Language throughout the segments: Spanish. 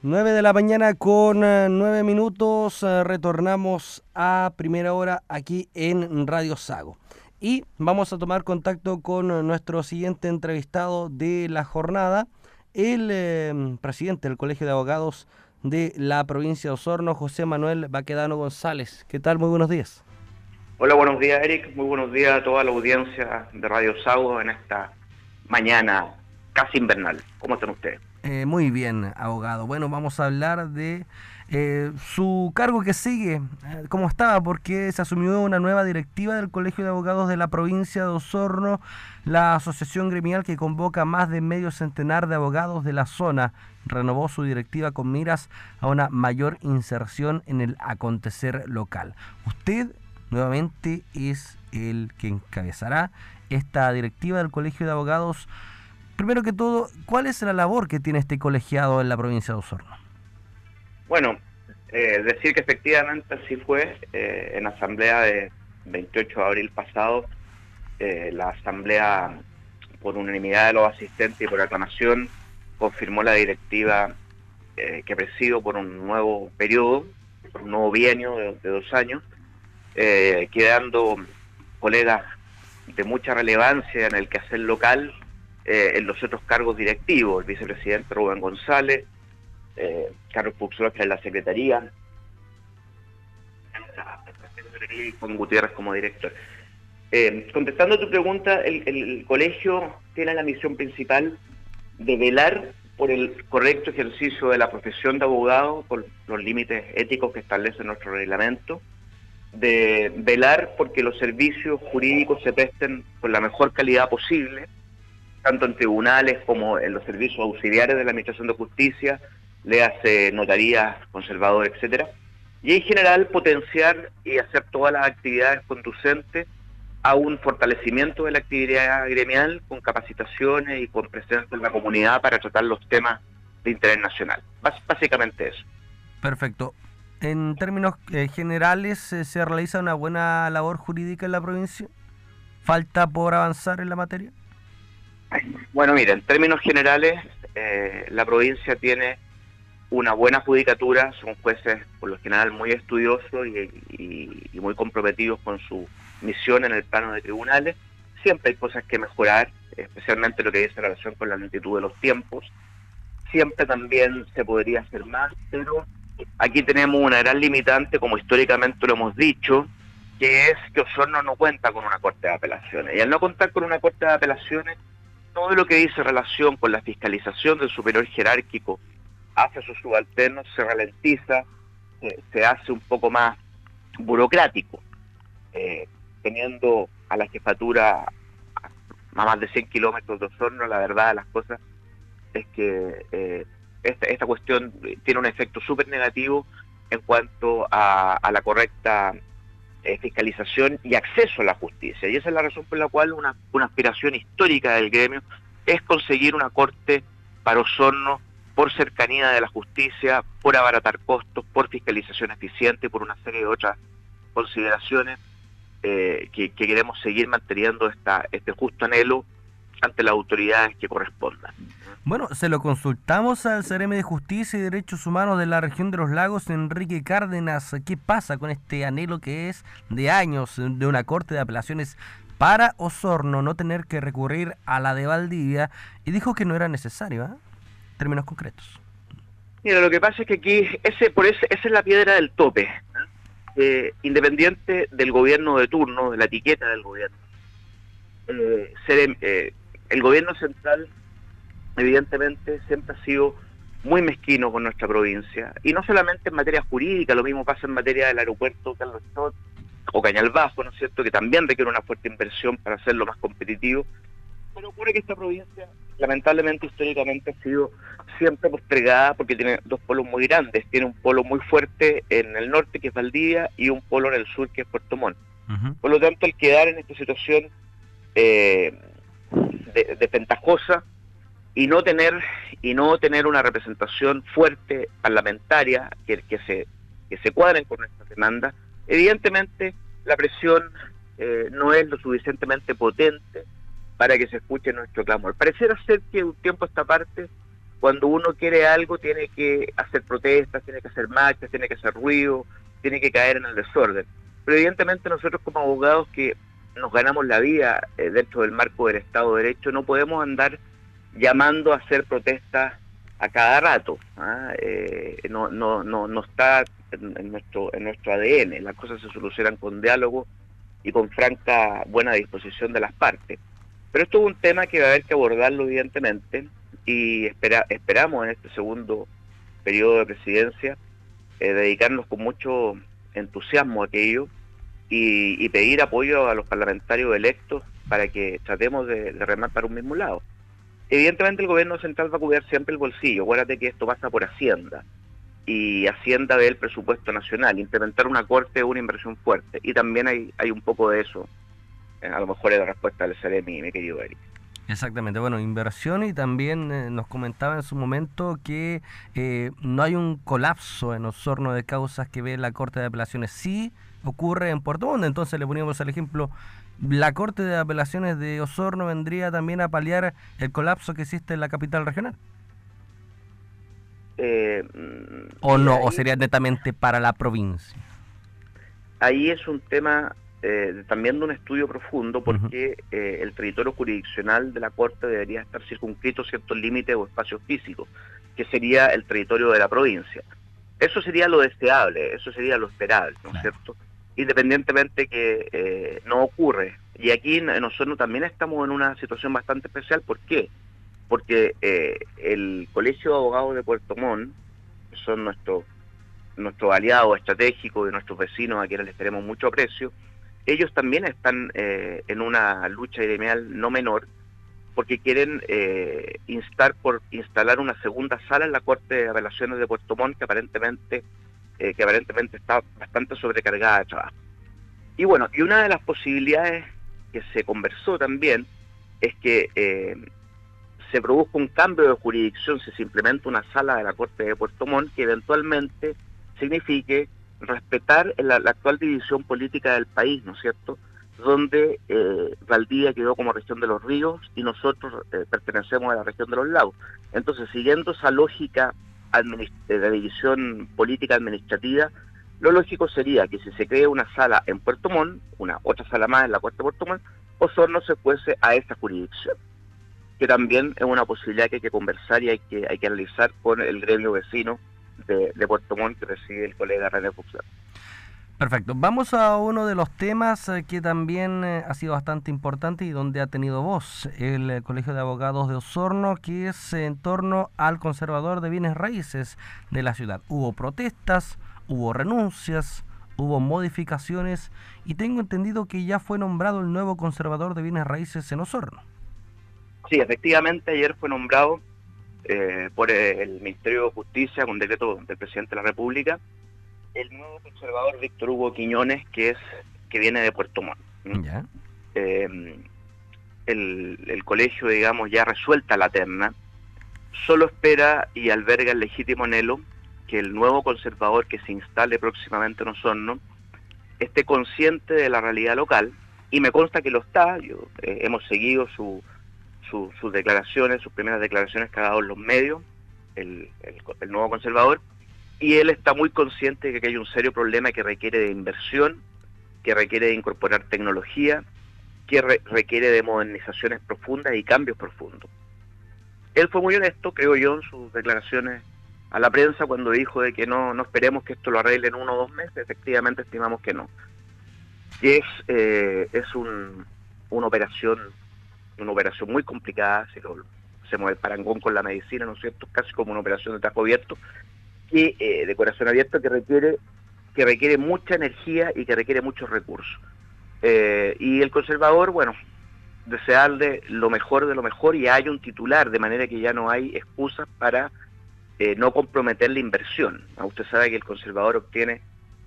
9 de la mañana con 9 minutos. retornamos a primera hora aquí en Radio Sago. Y vamos a tomar contacto con nuestro siguiente entrevistado de la jornada, el presidente del Colegio de Abogados de la provincia de Osorno, José Manuel Baquedano González. ¿Qué tal? Muy buenos días. Hola, buenos días Eric. Muy buenos días a toda la audiencia de Radio Sago en esta mañana casi invernal. ¿Cómo están ustedes? Eh, muy bien, abogado. Bueno, vamos a hablar de eh, su cargo que sigue, eh, cómo estaba, porque se asumió una nueva directiva del Colegio de Abogados de la provincia de Osorno, la asociación gremial que convoca más de medio centenar de abogados de la zona, renovó su directiva con miras a una mayor inserción en el acontecer local. Usted nuevamente es el que encabezará esta directiva del Colegio de Abogados primero que todo, ¿cuál es la labor que tiene este colegiado en la provincia de Osorno? Bueno, eh, decir que efectivamente así fue. Eh, en asamblea de 28 de abril pasado, eh, la asamblea, por unanimidad de los asistentes y por aclamación, confirmó la directiva que presido por un nuevo periodo, un nuevo bienio de, de dos años, quedando colegas de mucha relevancia en el quehacer local eh, en los otros cargos directivos, el vicepresidente Rubén González, eh, Carlos Puxola, que es la secretaría, y Juan Gutiérrez como director. Eh, contestando tu pregunta, el, colegio tiene la misión principal de velar por el correcto ejercicio de la profesión de abogado con los límites éticos que establece nuestro reglamento, de velar porque los servicios jurídicos se presten con la mejor calidad posible, tanto en tribunales como en los servicios auxiliares de la Administración de Justicia, le hace notarías, conservadores, etcétera, y en general potenciar y hacer todas las actividades conducentes a un fortalecimiento de la actividad gremial con capacitaciones y con presencia en la comunidad para tratar los temas de interés nacional. básicamente eso. Perfecto. En términos eh, generales, eh, ¿se realiza una buena labor jurídica en la provincia? ¿Falta por avanzar en la materia? Bueno, mira, en términos generales, eh, la provincia tiene una buena judicatura, son jueces por lo general muy estudiosos y, muy comprometidos con su misión en el plano de tribunales. Siempre hay cosas que mejorar, especialmente lo que dice relación con la lentitud de los tiempos. Siempre también se podría hacer más, pero aquí tenemos una gran limitante, como históricamente lo hemos dicho, que es que Osorno no cuenta con una corte de apelaciones. Y al no contar con una corte de apelaciones, todo lo que dice relación con la fiscalización del superior jerárquico hacia sus subalternos se ralentiza, se hace un poco más burocrático, eh, teniendo a la jefatura a más de 100 kilómetros de Osorno, la verdad de las cosas es que eh, esta, cuestión tiene un efecto súper negativo en cuanto a la correcta eh, fiscalización y acceso a la justicia. Y esa es la razón por la cual una, aspiración histórica del gremio es conseguir una corte para Osorno por cercanía de la justicia, por abaratar costos, por fiscalización eficiente, por una serie de otras consideraciones eh, que, que, queremos seguir manteniendo esta, este justo anhelo ante las autoridades que correspondan. Bueno, se lo consultamos al CRM de Justicia y Derechos Humanos de la región de los lagos, Enrique Cárdenas. ¿Qué pasa con este anhelo que es de años de una corte de apelaciones para Osorno no tener que recurrir a la de Valdivia? Y dijo que no era necesario, ¿eh? Términos concretos. Mira, lo que pasa es que aquí, ese, por ese, esa es la piedra del tope. Eh, independiente del gobierno de turno, de la etiqueta del gobierno. Eh, eh el gobierno central evidentemente siempre ha sido muy mezquino con nuestra provincia, y no solamente en materia jurídica, lo mismo pasa en materia del aeropuerto Carlos Stott o Cañal Bajo, ¿no es cierto?, que también requiere una fuerte inversión para hacerlo más competitivo, pero ocurre que esta provincia lamentablemente históricamente ha sido siempre postergada porque tiene dos polos muy grandes, tiene un polo muy fuerte en el norte que es Valdivia y un polo en el sur que es Puerto Montt. Por lo tanto, el quedar en esta situación eh, de, de pentajosa y no tener y no tener una representación fuerte parlamentaria que, que se que se cuadren con nuestras demandas evidentemente la presión eh, no es lo suficientemente potente para que se escuche nuestro clamor pareciera ser que un tiempo esta parte cuando uno quiere algo tiene que hacer protestas, tiene que hacer marchas, tiene que hacer ruido, tiene que caer en el desorden. Pero evidentemente nosotros como abogados que nos ganamos la vida eh, dentro del marco del Estado de Derecho no podemos andar llamando a hacer protestas a cada rato. ¿ah? Eh, no, no, no, no está en, nuestro, en nuestro ADN. Las cosas se solucionan con diálogo y con franca buena disposición de las partes. Pero esto es un tema que va a haber que abordarlo evidentemente y espera, esperamos en este segundo periodo de presidencia eh, dedicarnos con mucho entusiasmo a aquello y, pedir apoyo a los parlamentarios electos para que tratemos de, remar para un mismo lado. Evidentemente el gobierno central va a cubrir siempre el bolsillo, acuérdate que esto pasa por Hacienda. Y Hacienda ve el presupuesto nacional, implementar una corte es una inversión fuerte. Y también hay, hay un poco de eso, eh, a lo mejor es la respuesta del CEREMI, mi querido Eric. Exactamente, bueno, inversión y también eh, nos comentaba en su momento que eh, no hay un colapso en los hornos de causas que ve la Corte de Apelaciones. Sí ocurre en Puerto Montt, entonces le poníamos el ejemplo, la Corte de Apelaciones de Osorno vendría también a paliar el colapso que existe en la capital regional. Eh, ¿O no? ¿O sería netamente para la provincia? Ahí es un tema eh, también de un estudio profundo porque eh, el territorio jurisdiccional de la Corte debería estar circunscrito a ciertos límites o espacios físicos, que sería el territorio de la provincia. Eso sería lo deseable, eso sería lo esperable, ¿no es cierto? Independientemente que eh, no ocurre. Y aquí nosotros también estamos en una situación bastante especial. ¿Por qué? Porque el Colegio de Abogados de Puerto Montt, que son nuestros nuestro aliados estratégicos y nuestros vecinos a quienes les tenemos mucho aprecio, ellos también están eh, en una lucha gremial no menor porque quieren eh, instar por instalar una segunda sala en la Corte de Apelaciones de Puerto Montt que aparentemente eh, que aparentemente está bastante sobrecargada de trabajo. Y bueno, y una de las posibilidades que se conversó también es que se produzca un cambio de jurisdicción se implementa una sala de la Corte de Puerto Montt que eventualmente signifique respetar la, actual división política del país, ¿no es cierto? Donde eh, Valdivia quedó como región de los ríos y nosotros eh, pertenecemos a la región de los lagos. Entonces, siguiendo esa lógica de división política administrativa, lo lógico sería que si se cree una sala en Puerto Montt, una otra sala más en la Corte de Puerto Montt, Osorno se fuese a esa jurisdicción, que también es una posibilidad que hay que conversar y hay que, hay que analizar con el gremio vecino de, Puerto Montt que recibe el colega René Fuxer. Perfecto. Vamos a uno de los temas eh, que también eh, ha sido bastante importante y donde ha tenido voz el eh, Colegio de Abogados de Osorno, que es en torno al conservador de bienes raíces de la ciudad. Hubo protestas, hubo renuncias, hubo modificaciones y tengo entendido que ya fue nombrado el nuevo conservador de bienes raíces en Osorno. Sí, efectivamente ayer fue nombrado por el Ministerio de Justicia con decreto del presidente de la República, el nuevo conservador Víctor Hugo Quiñones, que es que viene de Puerto Montt. Eh, el, colegio, digamos, ya resuelta la terna, solo espera y alberga el legítimo anhelo que el nuevo conservador que se instale próximamente en Osorno esté consciente de la realidad local, y me consta que lo está, yo, eh, hemos seguido su, sus declaraciones, sus primeras declaraciones que ha dado en los medios, el, nuevo conservador, y él está muy consciente de que hay un serio problema que requiere de inversión, que requiere de incorporar tecnología, que requiere de modernizaciones profundas y cambios profundos. Él fue muy honesto, creo yo, en sus declaraciones a la prensa cuando dijo de que no, no esperemos que esto lo arregle en uno o dos meses, efectivamente estimamos que no. Y es, eh, es un, una operación una operación muy complicada, se lo, hacemos el parangón con la medicina, ¿no es cierto? Casi como una operación de tajo abierto, que, eh, de corazón abierto que requiere, que requiere mucha energía y que requiere muchos recursos. Eh, y el conservador, bueno, desearle lo mejor de lo mejor y hay un titular, de manera que ya no hay excusas para eh, no comprometer la inversión. Ah, usted sabe que el conservador obtiene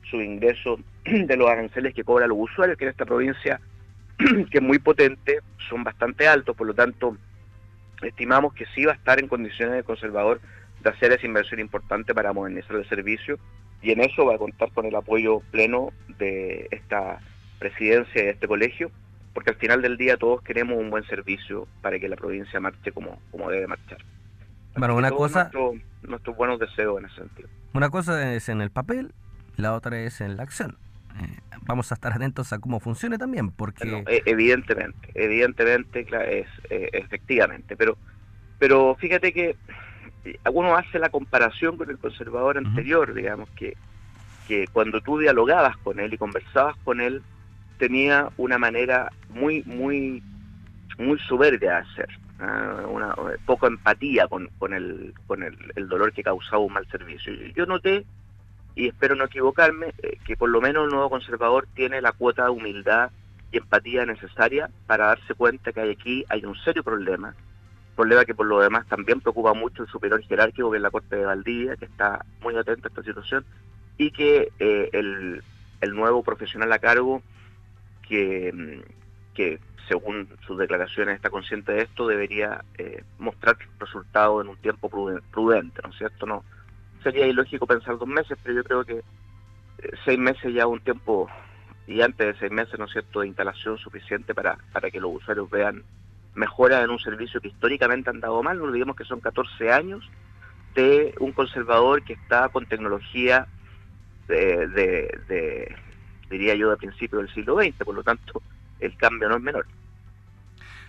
su ingreso de los aranceles que cobra los usuarios, que en esta provincia que es muy potente, son bastante altos, por lo tanto, estimamos que sí va a estar en condiciones de conservador de hacer esa inversión importante para modernizar el servicio y en eso va a contar con el apoyo pleno de esta presidencia y de este colegio, porque al final del día todos queremos un buen servicio para que la provincia marche como, como debe marchar. Bueno, una cosa... Nuestros buenos deseos en ese sentido. Una cosa es en el papel, la otra es en la acción. Eh, vamos a estar atentos a cómo funcione también, porque... E, evidentemente, evidentemente, es, eh, efectivamente, pero, pero fíjate que uno hace la comparación con el conservador anterior, digamos, que, que cuando tú dialogabas con él y conversabas con él, tenía una manera muy, muy, muy soberbia de hacer, ¿ah? una poca empatía con, con, el, con el, el, dolor que causaba un mal servicio. Yo noté, y espero no equivocarme, eh, que por lo menos el nuevo conservador tiene la cuota de humildad y empatía necesaria para darse cuenta que aquí hay un serio problema, problema que por lo demás también preocupa mucho el superior jerárquico que es la Corte de Valdivia, que está muy atento a esta situación, y que eh, el, el nuevo profesional a cargo que, que según sus declaraciones está consciente de esto, debería eh, mostrar resultados en un tiempo prudente, ¿no es cierto? No, sería ilógico pensar dos meses, pero yo creo que eh, seis meses ya un tiempo, y antes de seis meses, ¿no es cierto?, de instalación suficiente para, para que los usuarios vean mejoras en un servicio que históricamente han dado mal. No olvidemos que son 14 años de un conservador que está con tecnología de diría yo, de principio del siglo XX, por lo tanto el cambio no es menor.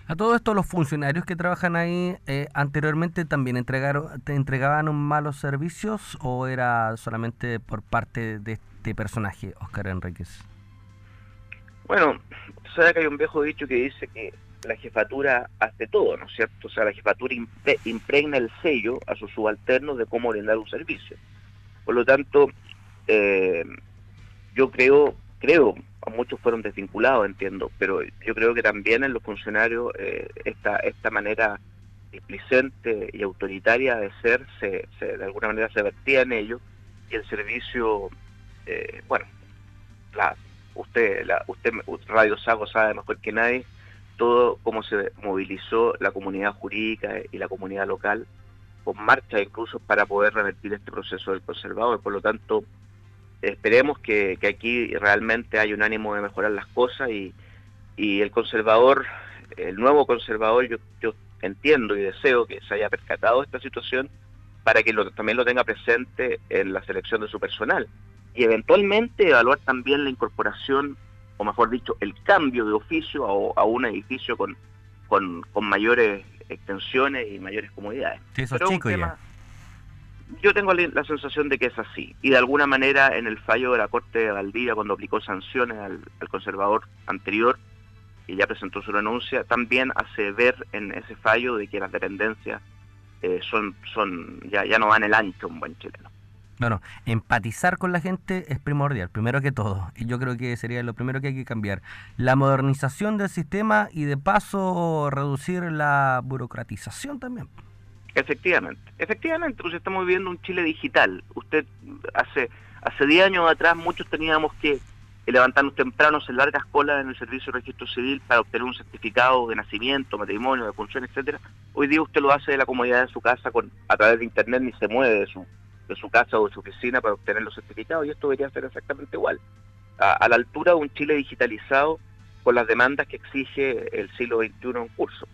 A todo esto, los funcionarios que trabajan ahí eh, anteriormente también entregaron, te entregaban malos servicios o era solamente por parte de este personaje, Oscar Enríquez? Bueno, sabe que hay un viejo dicho que dice que la jefatura hace todo, ¿no es cierto? O sea, la jefatura impregna el sello a sus subalternos de cómo brindar un servicio. Por lo tanto, eh, yo creo creo, muchos fueron desvinculados, entiendo, pero yo creo que también en los funcionarios eh, esta, esta manera displicente y autoritaria de ser, se, de alguna manera se vertía en ellos y el servicio, eh, bueno, usted, la, usted, Radio Sago sabe mejor que nadie todo cómo se movilizó la comunidad jurídica y la comunidad local con marcha incluso para poder revertir este proceso del conservador. Por lo tanto, esperemos que, aquí realmente hay un ánimo de mejorar las cosas y, el conservador, el nuevo conservador, yo, yo entiendo y deseo que se haya percatado de esta situación para que también lo tenga presente en la selección de su personal y eventualmente evaluar también la incorporación, o mejor dicho, el cambio de oficio a, un edificio con, con, mayores extensiones y mayores comodidades. Sí, eso chico ya yo tengo la sensación de que es así. Y de alguna manera en el fallo de la Corte de Valdivia, cuando aplicó sanciones al, conservador anterior, y ya presentó su renuncia, también hace ver en ese fallo de que las dependencias eh, son, son ya, ya no van el ancho un buen chileno. Bueno, empatizar con la gente es primordial, primero que todo. Y yo creo que sería lo primero que hay que cambiar. La modernización del sistema y de paso reducir la burocratización también. Efectivamente, efectivamente, pues estamos viviendo un Chile digital. Usted hace hace 10 años atrás muchos teníamos que levantarnos tempranos en largas colas en el servicio de registro civil para obtener un certificado de nacimiento, matrimonio, de función, etcétera. Hoy día usted lo hace de la comodidad de su casa con a través de internet ni se mueve de su de su casa o de su oficina para obtener los certificados y esto debería ser exactamente igual. A, la altura de un Chile digitalizado con las demandas que exige el siglo XXI en curso.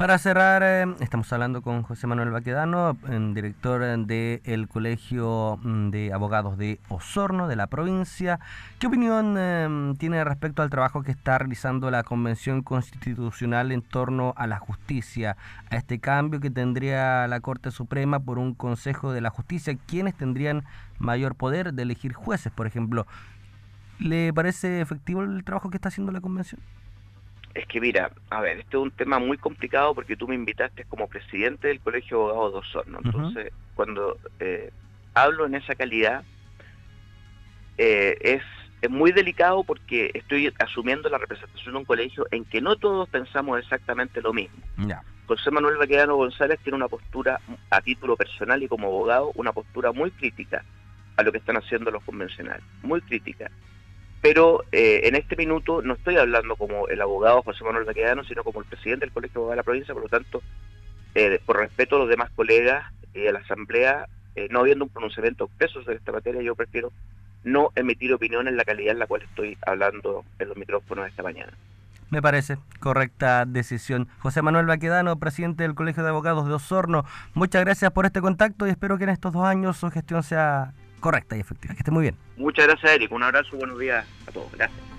Para cerrar, eh, estamos hablando con José Manuel Baquedano, director del Colegio mm, de Abogados de Osorno, de la provincia. ¿Qué opinión eh, tiene respecto al trabajo que está realizando la Convención Constitucional en torno a la justicia, a este cambio que tendría la Corte Suprema por un Consejo de la Justicia? ¿Quiénes tendrían mayor poder de elegir jueces, por ejemplo? ¿Le parece efectivo el trabajo que está haciendo la Convención? Es que mira, a ver, este es un tema muy complicado porque tú me invitaste como presidente del Colegio de Abogados de Osorno. Entonces, cuando eh, hablo en esa calidad, eh, es, es muy delicado porque estoy asumiendo la representación de un colegio en que no todos pensamos exactamente lo mismo. José Manuel Baquedano González tiene una postura, a título personal y como abogado, una postura muy crítica a lo que están haciendo los convencionales, muy crítica pero eh, en este minuto no estoy hablando como el abogado José Manuel Baquedano, sino como el presidente del Colegio de la provincia, por lo tanto, eh, por respeto a los demás colegas y a la Asamblea, eh, no habiendo un pronunciamiento expreso sobre esta materia, yo prefiero no emitir opinión en la calidad en la cual estoy hablando en los micrófonos esta mañana. Me parece correcta decisión. José Manuel Baquedano, presidente del Colegio de Abogados de Osorno, muchas gracias por este contacto y espero que en estos dos años su gestión sea correcta y efectiva. Que esté muy bien. Muchas gracias, Eric. Un abrazo, buenos días a todos. Gracias.